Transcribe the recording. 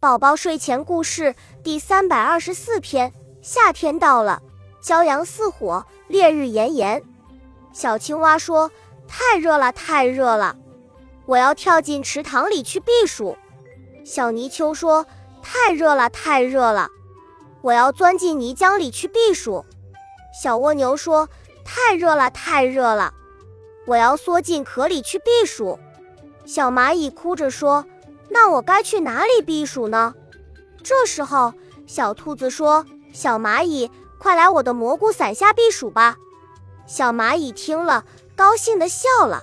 宝宝睡前故事第三百二十四篇：夏天到了，骄阳似火，烈日炎炎。小青蛙说：“太热了，太热了，我要跳进池塘里去避暑。”小泥鳅说：“太热了，太热了，我要钻进泥浆里去避暑。”小蜗牛说：“太热了，太热了，我要缩进壳里去避暑。”小蚂蚁哭着说。那我该去哪里避暑呢？这时候，小兔子说：“小蚂蚁，快来我的蘑菇伞下避暑吧。”小蚂蚁听了，高兴地笑了。